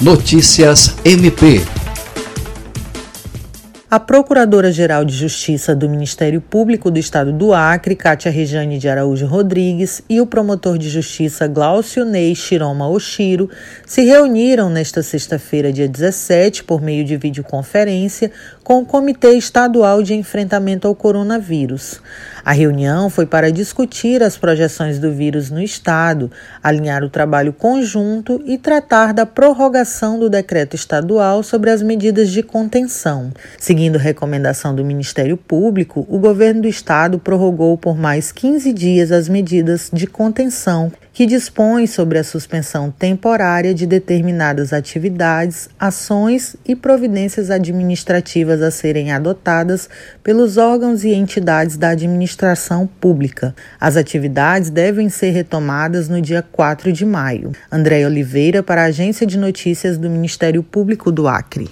Notícias MP a Procuradora-Geral de Justiça do Ministério Público do Estado do Acre, Cátia Rejane de Araújo Rodrigues, e o promotor de justiça Glaucio Ney Shiroma Oshiro se reuniram nesta sexta-feira, dia 17, por meio de videoconferência, com o Comitê Estadual de Enfrentamento ao Coronavírus. A reunião foi para discutir as projeções do vírus no Estado, alinhar o trabalho conjunto e tratar da prorrogação do decreto estadual sobre as medidas de contenção. Seguindo recomendação do Ministério Público, o governo do estado prorrogou por mais 15 dias as medidas de contenção que dispõe sobre a suspensão temporária de determinadas atividades, ações e providências administrativas a serem adotadas pelos órgãos e entidades da administração pública. As atividades devem ser retomadas no dia 4 de maio. André Oliveira, para a Agência de Notícias do Ministério Público do Acre.